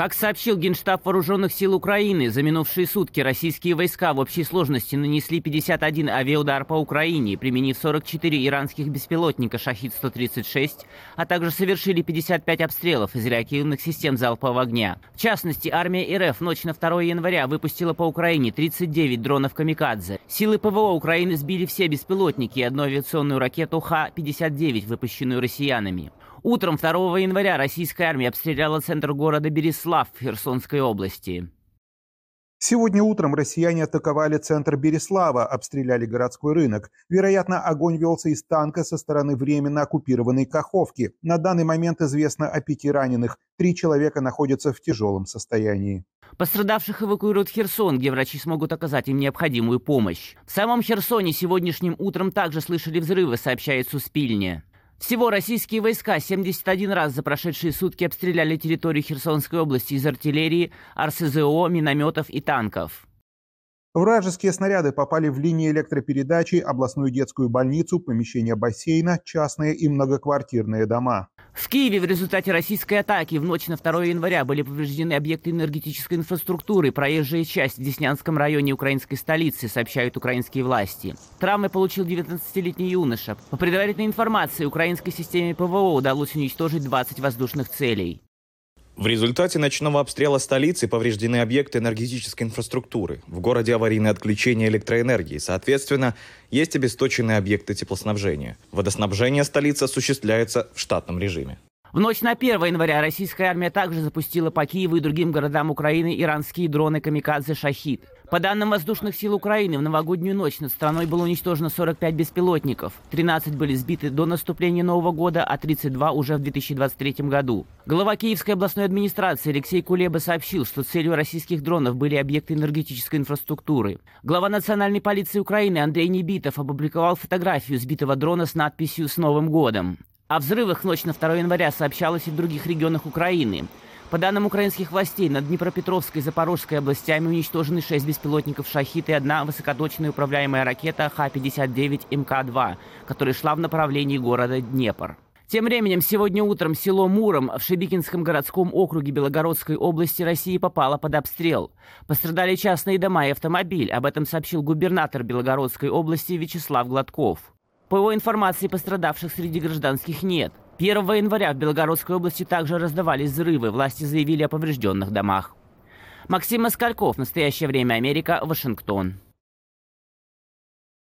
Как сообщил Генштаб Вооруженных сил Украины, за минувшие сутки российские войска в общей сложности нанесли 51 авиаудар по Украине, применив 44 иранских беспилотника «Шахид-136», а также совершили 55 обстрелов из реактивных систем залпового огня. В частности, армия РФ ночь на 2 января выпустила по Украине 39 дронов «Камикадзе». Силы ПВО Украины сбили все беспилотники и одну авиационную ракету Х-59, выпущенную россиянами. Утром 2 января российская армия обстреляла центр города Береслав в Херсонской области. Сегодня утром россияне атаковали центр Береслава, обстреляли городской рынок. Вероятно, огонь велся из танка со стороны временно оккупированной Каховки. На данный момент известно о пяти раненых. Три человека находятся в тяжелом состоянии. Пострадавших эвакуируют в Херсон, где врачи смогут оказать им необходимую помощь. В самом Херсоне сегодняшним утром также слышали взрывы, сообщает Суспильне. Всего российские войска 71 раз за прошедшие сутки обстреляли территорию Херсонской области из артиллерии, РСЗО, минометов и танков. Вражеские снаряды попали в линии электропередачи, областную детскую больницу, помещение бассейна, частные и многоквартирные дома. В Киеве в результате российской атаки в ночь на 2 января были повреждены объекты энергетической инфраструктуры, проезжая часть в Деснянском районе украинской столицы, сообщают украинские власти. Травмы получил 19-летний юноша. По предварительной информации, украинской системе ПВО удалось уничтожить 20 воздушных целей. В результате ночного обстрела столицы повреждены объекты энергетической инфраструктуры. В городе аварийное отключение электроэнергии. Соответственно, есть обесточенные объекты теплоснабжения. Водоснабжение столицы осуществляется в штатном режиме. В ночь на 1 января российская армия также запустила по Киеву и другим городам Украины иранские дроны «Камикадзе Шахид». По данным воздушных сил Украины, в новогоднюю ночь над страной было уничтожено 45 беспилотников. 13 были сбиты до наступления Нового года, а 32 уже в 2023 году. Глава Киевской областной администрации Алексей Кулеба сообщил, что целью российских дронов были объекты энергетической инфраструктуры. Глава национальной полиции Украины Андрей Небитов опубликовал фотографию сбитого дрона с надписью «С Новым годом». О взрывах в ночь на 2 января сообщалось и в других регионах Украины. По данным украинских властей, над Днепропетровской и Запорожской областями уничтожены 6 беспилотников «Шахид» и одна высокоточная управляемая ракета Х-59 МК-2, которая шла в направлении города Днепр. Тем временем, сегодня утром село Муром в Шебикинском городском округе Белогородской области России попало под обстрел. Пострадали частные дома и автомобиль. Об этом сообщил губернатор Белогородской области Вячеслав Гладков. По его информации, пострадавших среди гражданских нет. 1 января в Белгородской области также раздавались взрывы. Власти заявили о поврежденных домах. Максим Москальков. Настоящее время Америка. Вашингтон.